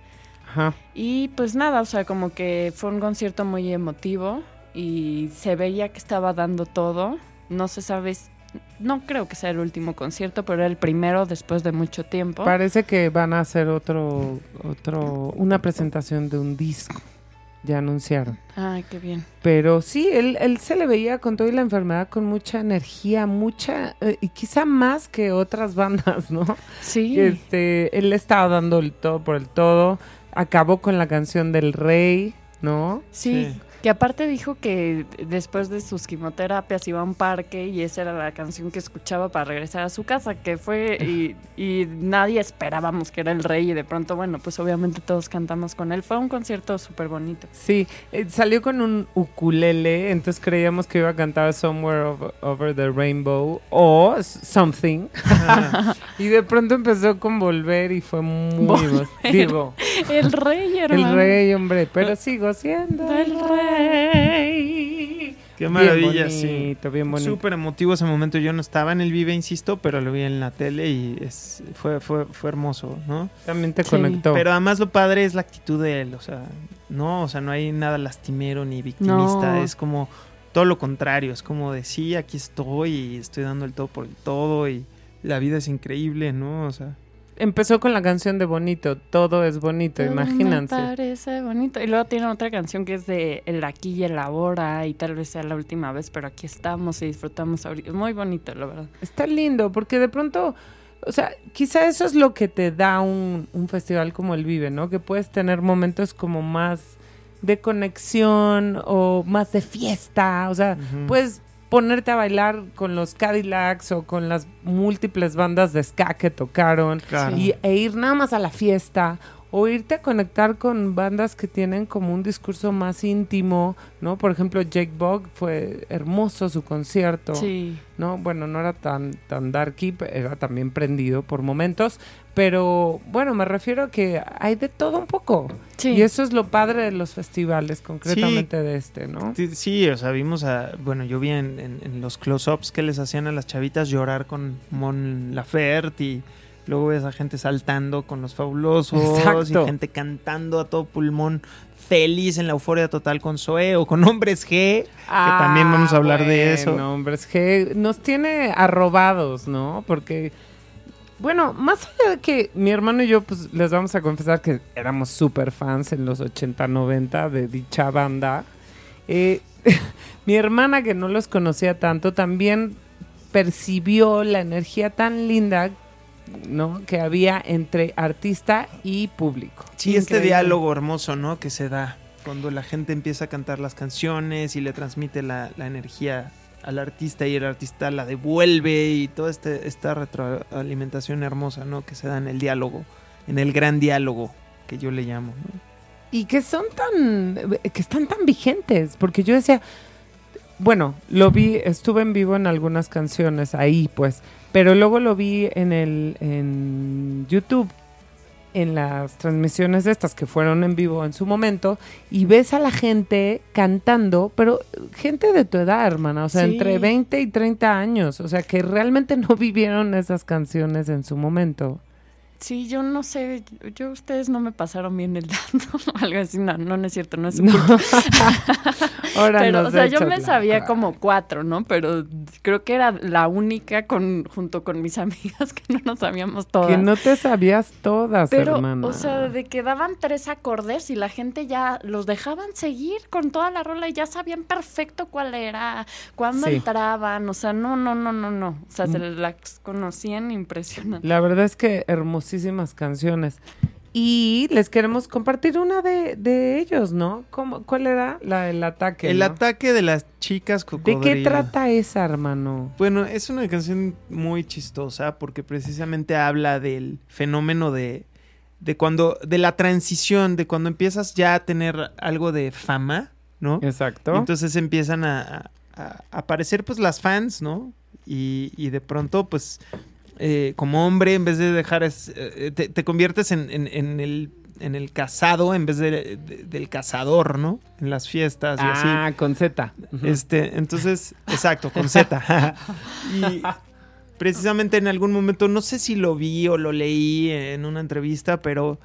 Ajá. Y pues nada, o sea, como que fue un concierto muy emotivo y se veía que estaba dando todo. No se sabe, no creo que sea el último concierto, pero era el primero después de mucho tiempo. Parece que van a hacer otro, otro, una presentación de un disco. Ya anunciaron. Ay, qué bien. Pero sí, él, él se le veía con toda la enfermedad, con mucha energía, mucha, eh, y quizá más que otras bandas, ¿no? Sí. Este, él le estaba dando el todo por el todo. Acabó con la canción del rey, ¿no? Sí, Sí. Que aparte dijo que después de sus quimioterapias iba a un parque y esa era la canción que escuchaba para regresar a su casa, que fue y, y nadie esperábamos que era el rey y de pronto, bueno, pues obviamente todos cantamos con él. Fue un concierto súper bonito. Sí, eh, salió con un ukulele, entonces creíamos que iba a cantar Somewhere Over, Over the Rainbow o Something. y de pronto empezó con Volver y fue muy... Volver. Digo, El rey, hermano. el rey, hombre, pero sigo siendo El el Qué maravilla, bien sí. bonito, bien bonito. Súper emotivo ese momento. Yo no estaba en el Vive, insisto, pero lo vi en la tele y es, fue, fue, fue hermoso, ¿no? También te Sí. conectó. Pero además lo padre es la actitud de él, o sea, no, o sea, no hay nada lastimero ni victimista, No. es como todo lo contrario, es como de sí, aquí estoy y estoy dando el todo por el todo y la vida es increíble, ¿no? O sea, Empezó con la canción de Bonito, todo es bonito, Todo me imagínense. parece bonito. Y luego tiene otra canción que es de El aquí y el ahora y tal vez sea la última vez, pero aquí estamos y disfrutamos ahorita. Muy bonito, la verdad. Está lindo, porque de pronto, o sea, quizá eso es lo que te da un, un festival como el Vive, ¿no? Que puedes tener momentos como más de conexión o más de fiesta. O sea, puedes ponerte a bailar con los Cadillacs o con las múltiples bandas de ska que tocaron y, e ir nada más a la fiesta o irte a conectar con bandas que tienen como un discurso más íntimo, ¿no? Por ejemplo, Jake Bog fue hermoso su concierto, sí. ¿no? Bueno, no era tan tan darky, era también prendido por momentos, pero bueno, me refiero a que hay de todo un poco. Sí. Y eso es lo padre de los festivales, concretamente de este, ¿no? Sí, o sea, vimos a, bueno, yo vi en, en los close-ups que les hacían a las chavitas llorar con Mon Laferte y Luego ves a gente saltando con los fabulosos y gente cantando a todo pulmón feliz en la euforia total con Zoe o con Hombres G, que también vamos a hablar de eso. Hombres G nos tiene arrobados, ¿no? Porque, bueno, más allá de que mi hermano y yo, pues les vamos a confesar que éramos súper fans en los 80, 90 de dicha banda. Eh, mi hermana, que no los conocía tanto, también percibió la energía tan linda ¿no? que había entre artista y público. Sí, este diálogo hermoso, ¿no? Que se da cuando la gente empieza a cantar las canciones y le transmite la, energía al artista y el artista la devuelve y toda este, esta retroalimentación hermosa, ¿no? Que se da en el diálogo, en el gran diálogo que yo le llamo, Y que son tan, que están tan vigentes, porque yo decía, bueno, lo vi, estuve en vivo en algunas canciones ahí, pues, pero luego lo vi en el en YouTube en las transmisiones de estas que fueron en vivo en su momento y ves a la gente cantando, pero gente de tu edad, hermana, o sea, entre 20 y 30 años, o sea, que realmente no vivieron esas canciones en su momento. Sí, yo no sé, yo ustedes no me pasaron bien el dato, algo así, no, no, es cierto, no es su pero, o sea, yo me sabía como cuatro, ¿no? Pero creo que era la única con junto con mis amigas que no nos sabíamos todas. Que no te sabías todas, pero, O sea, de que daban tres acordes y la gente ya los dejaban seguir con toda la rola y ya sabían perfecto cuál era, cuándo entraban, o sea, no, no, no, no, no. O sea, se mm. las conocían impresionante. La verdad es que hermoso muchísimas canciones. Y les queremos compartir una de, de ellos, ¿no? ¿Cómo, ¿Cuál era la, el ataque? El ataque de las chicas cocodrilo. ¿De qué trata esa, hermano? Bueno, es una canción muy chistosa porque precisamente habla del fenómeno de, de cuando, de la transición, de cuando empiezas ya a tener algo de fama, ¿no? Exacto. entonces empiezan a, a, aparecer pues las fans, ¿no? Y, y de pronto pues eh, como hombre, en vez de dejar, eh, te, conviertes en, el en el casado en vez de, del cazador, ¿no? En las fiestas y así. Ah, con Z. Este, entonces, exacto, con Z. y precisamente en algún momento, no sé si lo vi o lo leí en una entrevista, pero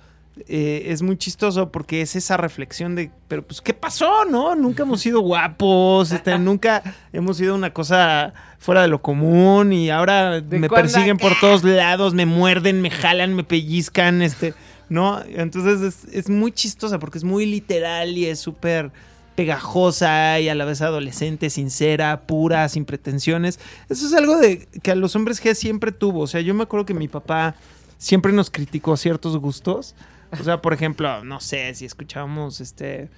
eh, es muy chistoso porque es esa reflexión de, pero pues, ¿qué pasó, no? Nunca hemos sido guapos, este, nunca hemos sido una cosa fuera de lo común y ahora me persiguen por todos lados, me muerden, me jalan, me pellizcan, este, ¿no? Entonces es, muy chistosa porque es muy literal y es súper pegajosa y a la vez adolescente, sincera, pura, sin pretensiones. Eso es algo de que a los hombres G siempre tuvo. O sea, yo me acuerdo que mi papá siempre nos criticó ciertos gustos. O sea, por ejemplo, no sé, si escuchábamos este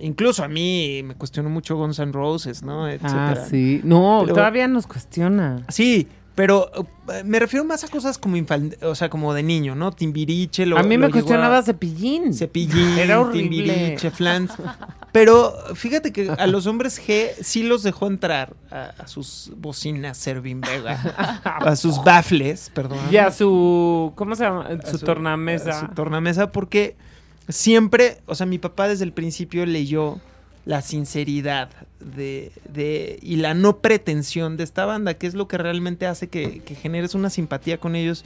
incluso a mí me cuestionó mucho Guns N' Roses, ¿no? Ah, sí. No, todavía nos cuestiona. Sí, pero eh, me refiero más a cosas como o sea, como de niño, ¿no? Timbiriche, lo A mí me cuestionaba Cepillín. Cepillín, Era horrible. Timbiriche, Flans. Pero fíjate que a los hombres G sí los dejó entrar a, sus bocinas Servin Vega, a sus baffles, perdón. Y a su ¿cómo se llama? Su, tornamesa. su tornamesa porque siempre, o sea, mi papá desde el principio leyó la sinceridad de, de, y la no pretensión de esta banda, que es lo que realmente hace que, que generes una simpatía con ellos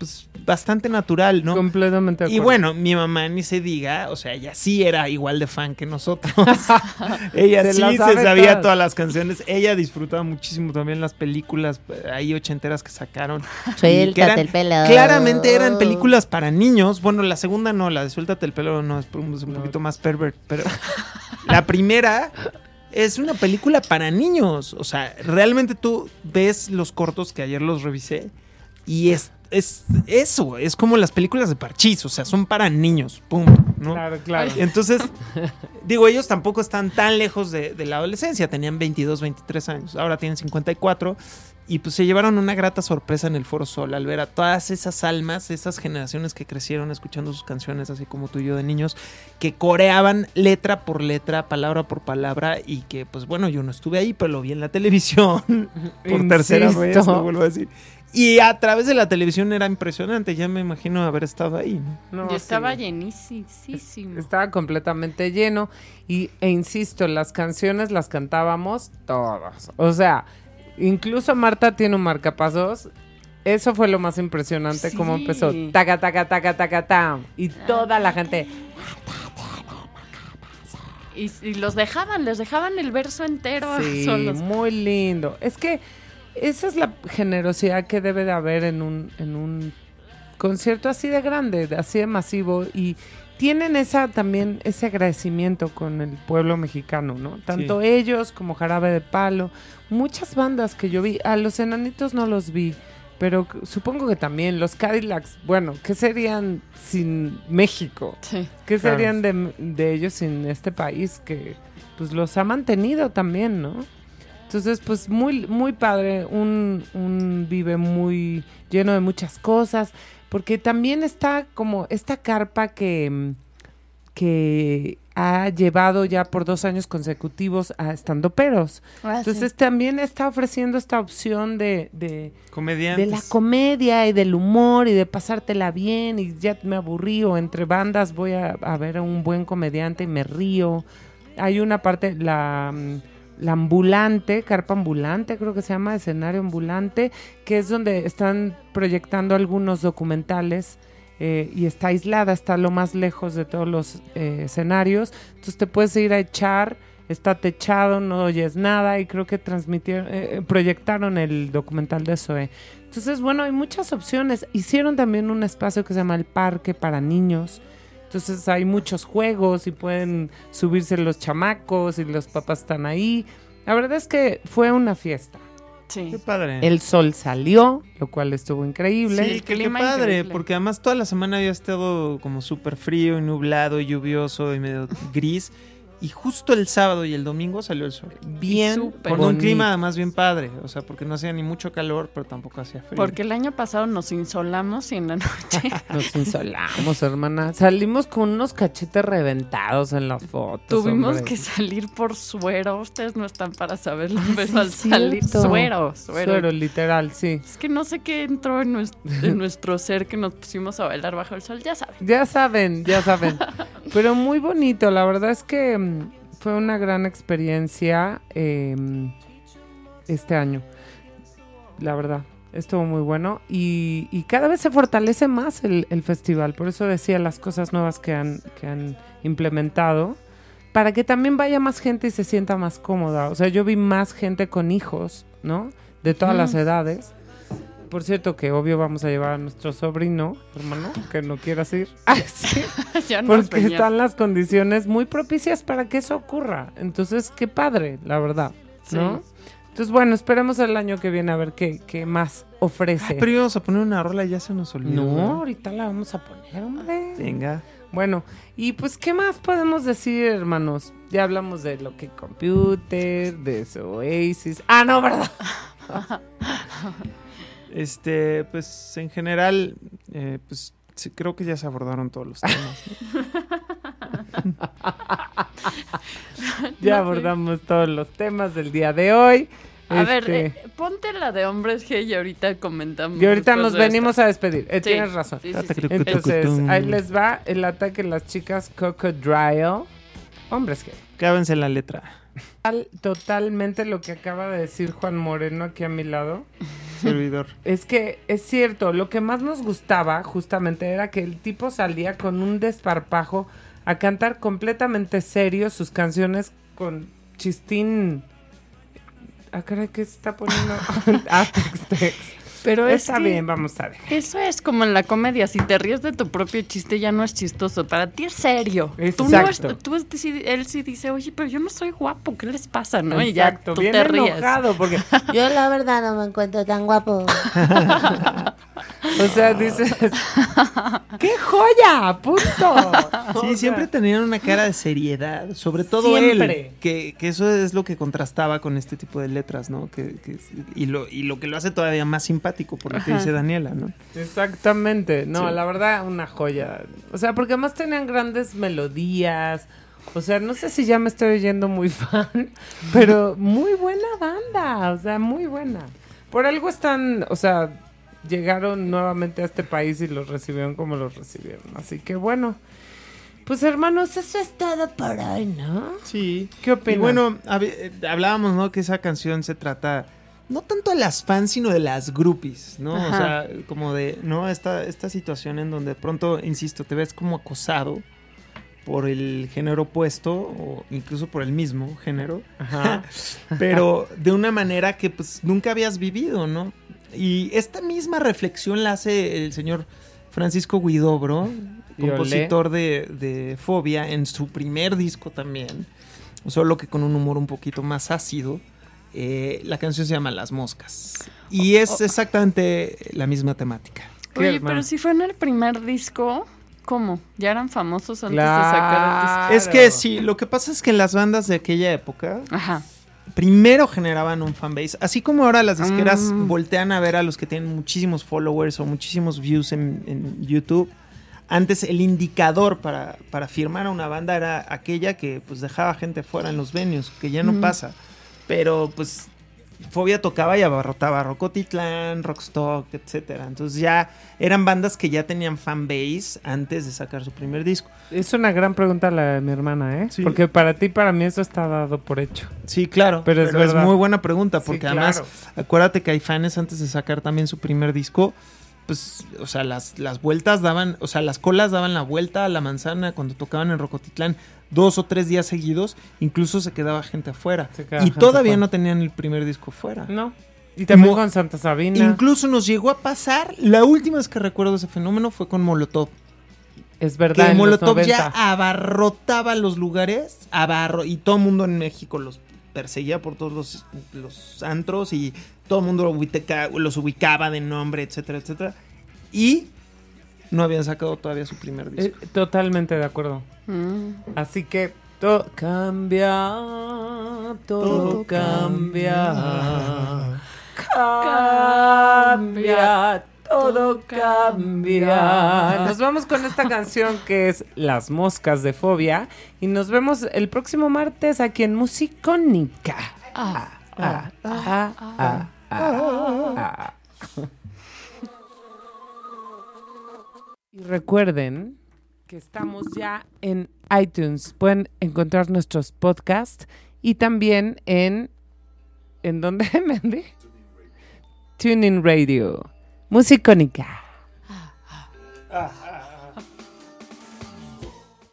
pues bastante natural, ¿no? Completamente. Y bueno, mi mamá ni se diga, o sea, ella sí era igual de fan que nosotros. ella sí se sabía todas. las canciones. Ella disfrutaba muchísimo también las películas ahí ochenteras que sacaron. Suéltate el pelo. Claramente eran películas para niños. Bueno, la segunda no, la de Suéltate el pelo no, es un poquito más pervert, pero la primera es una película para niños. O sea, realmente tú ves los cortos que ayer los revisé y es es eso, es como las películas de Parchís, o sea, son para niños, pum. ¿no? Claro, claro. Entonces, digo, ellos tampoco están tan lejos de, de la adolescencia, tenían 22, 23 años, ahora tienen 54 y pues se llevaron una grata sorpresa en el Foro Sol al ver a todas esas almas, esas generaciones que crecieron escuchando sus canciones, así como tú y yo de niños, que coreaban letra por letra, palabra por palabra y que pues bueno, yo no estuve ahí, pero lo vi en la televisión por tercera vez, lo vuelvo a decir. Y a través de la televisión era impresionante, ya me imagino haber estado ahí. ¿no? No, Yo estaba sí. llenísimo. Estaba completamente lleno y, e insisto, las canciones las cantábamos todas. O sea, incluso Marta tiene un marcapasos. Eso fue lo más impresionante, cómo Sí. empezó. Taca, taca, taca, taca, tam. Y toda la gente. Y, y los dejaban, les dejaban el verso entero Sí, solos. muy lindo. Es que esa es la generosidad que debe de haber en un, en un concierto así de grande, de- así de masivo. Y tienen esa también ese agradecimiento con el pueblo mexicano, ¿no? Tanto ellos como Jarabe de Palo. Muchas bandas que yo vi. A los enanitos no los vi. Pero supongo que también los Cadillacs, bueno, ¿qué serían sin México? Sí. ¿Qué Claro. serían de, de ellos sin este país que pues los ha mantenido también, ¿no? Entonces, pues muy, muy padre, un, un vive muy lleno de muchas cosas, porque también está como esta carpa que, que ha llevado ya por dos años consecutivos a estando peros. Ah, Entonces también está ofreciendo esta opción de, de, de la comedia y del humor y de pasártela bien y ya me aburrí o entre bandas voy a, a ver a un buen comediante y me río. Hay una parte, la, la ambulante, carpa ambulante, creo que se llama escenario ambulante, que es donde están proyectando algunos documentales eh, y está aislada, está lo más lejos de todos los eh, escenarios. Entonces te puedes ir a echar, está techado, no oyes nada y creo que transmitieron, eh, eh, proyectaron el documental de Zoe. Entonces, bueno, hay muchas opciones. Hicieron también un espacio que se llama el Parque para Niños. Entonces hay muchos juegos y pueden subirse los chamacos y los papás están ahí. La verdad es que fue una fiesta. Sí. Qué padre. El sol salió, lo cual estuvo increíble. Sí, qué, padre, increíble. porque además toda la semana había estado como súper frío y nublado y lluvioso y medio gris. Y justo el sábado y el domingo salió el sol. Bien Con un clima además bien padre. O sea, porque no hacía ni mucho calor, pero tampoco hacía frío. Porque el año pasado nos insolamos y en la noche. Nos insolamos, hermana. Salimos con unos cachetes reventados en las fotos. Tuvimos hombre. que salir por suero. Ustedes no están para saber lo que es sí, al salir. Suero, suero. Suero, literal, sí. Es que no sé qué entró en nuestro, en nuestro ser que nos pusimos a bailar bajo el sol. Ya saben. Ya saben, ya saben. Pero muy bonito, la verdad es que mm, fue una gran experiencia eh, este año. La verdad, estuvo muy bueno. Y, y cada vez se fortalece más el, el festival. Por eso decía las cosas nuevas que han, que han implementado. Para que también vaya más gente y se sienta más cómoda. O sea, yo vi más gente con hijos, ¿no? De todas las edades. Por cierto, que obvio vamos a llevar a nuestro sobrino, hermano, que no quieras ir. Ah, sí. ya Porque venía. están las condiciones muy propicias para que eso ocurra. Entonces, qué padre, la verdad, ¿no? Entonces, bueno, esperemos el año que viene a ver qué, qué más ofrece. Ay, pero íbamos a poner una rola y ya se nos olvidó. no, ¿verdad? ahorita la vamos a poner, hombre. Venga. Bueno, y pues, ¿qué más podemos decir, hermanos? Ya hablamos de lo que computer, de su Oasis. Ah, no, ¿verdad? Este, pues en general, eh, pues sí, creo que ya se abordaron todos los temas. ¿no? Ya abordamos todos los temas del día de hoy. A ver, Este, eh, ponte la de hombres G y ahorita comentamos. y ahorita nos venimos a despedir. Eh. Sí, Tienes razón. sí, sí, sí. Entonces, ahí les va el ataque de las chicas Cocodrile. Hombres que. Cábense la letra. Total- Totalmente lo que acaba de decir Juan Moreno aquí a mi lado. Servidor. Es que es cierto, lo que más nos gustaba justamente era que el tipo salía con un desparpajo a cantar completamente serio sus canciones con chistín. Ah, caray, ¿qué se está poniendo? ah, tex, tex. Pero es Está que bien, vamos a ver. Eso es como en la comedia, si te ríes de tu propio chiste ya no es chistoso, para ti es serio. Tú no es- Exacto. tú es- él sí dice, oye, pero yo no soy guapo, ¿qué les pasa? ¿no? Y ya Exacto, tú bien te ríes. enojado porque Yo la verdad no me encuentro tan guapo. O sea, dices, ¡qué joya! ¡Punto! Sí, siempre tenían una cara de seriedad, sobre todo Siempre. él, que, que eso es lo que contrastaba con este tipo de letras, ¿no? Que, que- y, lo, y lo que lo hace todavía más simpático, por lo que Ajá. dice Daniela, ¿no? Exactamente. No, Sí. la verdad, una joya. O sea, porque además tenían grandes melodías. O sea, no sé si ya me estoy oyendo muy fan, pero muy buena banda. O sea, muy buena. Por algo están, o sea, llegaron nuevamente a este país y los recibieron como los recibieron. Así que bueno. Pues hermanos, eso es todo por hoy, ¿no? Sí. ¿Qué opinas? Y bueno, hab- eh, hablábamos, ¿no? Que esa canción se trata no tanto de las fans, sino de las groupies, ¿no? O sea, como de, ¿no? Esta, esta situación en donde de pronto, insisto, te ves como acosado por el género opuesto o incluso por el mismo género, Ajá. pero de una manera que pues nunca habías vivido, ¿no? Y esta misma reflexión la hace el señor Francisco Guidobro, compositor de, de Fobia, en su primer disco también, solo que con un humor un poquito más ácido. Eh, la canción se llama Las Moscas. Y es exactamente la misma temática. ¿Qué, Oye, hermano? pero si fue en el primer disco, ¿cómo? ¿Ya eran famosos antes de sacar el Es que sí, lo que pasa es que las bandas de aquella época disco? Ajá. primero generaban un fanbase, así como ahora las disqueras Mm. voltean a ver a los que tienen muchísimos followers o muchísimos views en, en YouTube. Antes el indicador para, para firmar a una banda era aquella que pues dejaba gente fuera en los venues, que ya no Mm. pasa. Pero pues Fobia tocaba y abarrotaba Rocotitlán, Rockstock, etcétera. Entonces ya eran bandas que ya tenían fanbase antes de sacar su primer disco. Es una gran pregunta la de mi hermana, ¿eh? Sí. Porque para ti, para mí, eso está dado por hecho. Sí, claro. Pero Pero, es muy buena pregunta, Sí, porque claro. además, acuérdate que hay fans antes de sacar también su primer disco, pues, o sea, las, las vueltas daban, o sea, las colas daban la vuelta a la manzana cuando tocaban en Rocotitlán dos o tres días seguidos, incluso se quedaba gente afuera. Quedaba Y gente todavía afuera. no tenían el primer disco fuera. No. Y también Mo- con Santa Sabina. Incluso nos llegó a pasar, la última vez que recuerdo ese fenómeno fue con Molotov. es verdad. que en los Molotov 90. ya abarrotaba los lugares, abarro y todo el mundo en México los perseguía por todos los, los antros y todo el mundo los ubicaba de nombre, etcétera, etcétera. Y no habían sacado todavía su primer Eh, disco. totalmente de acuerdo. Mm. Así que todo cambia, todo cambia. Cambia, todo cambia. Nos vamos con esta canción que es Las Moscas de Fobia y nos vemos el próximo martes aquí en Musicónica. Ah. Ah, ah, ah, ah, ah. Y recuerden que estamos ya en iTunes. Pueden encontrar nuestros podcasts y también en... ¿En dónde, Mendy? Tuning Radio. Musicónica. Ah,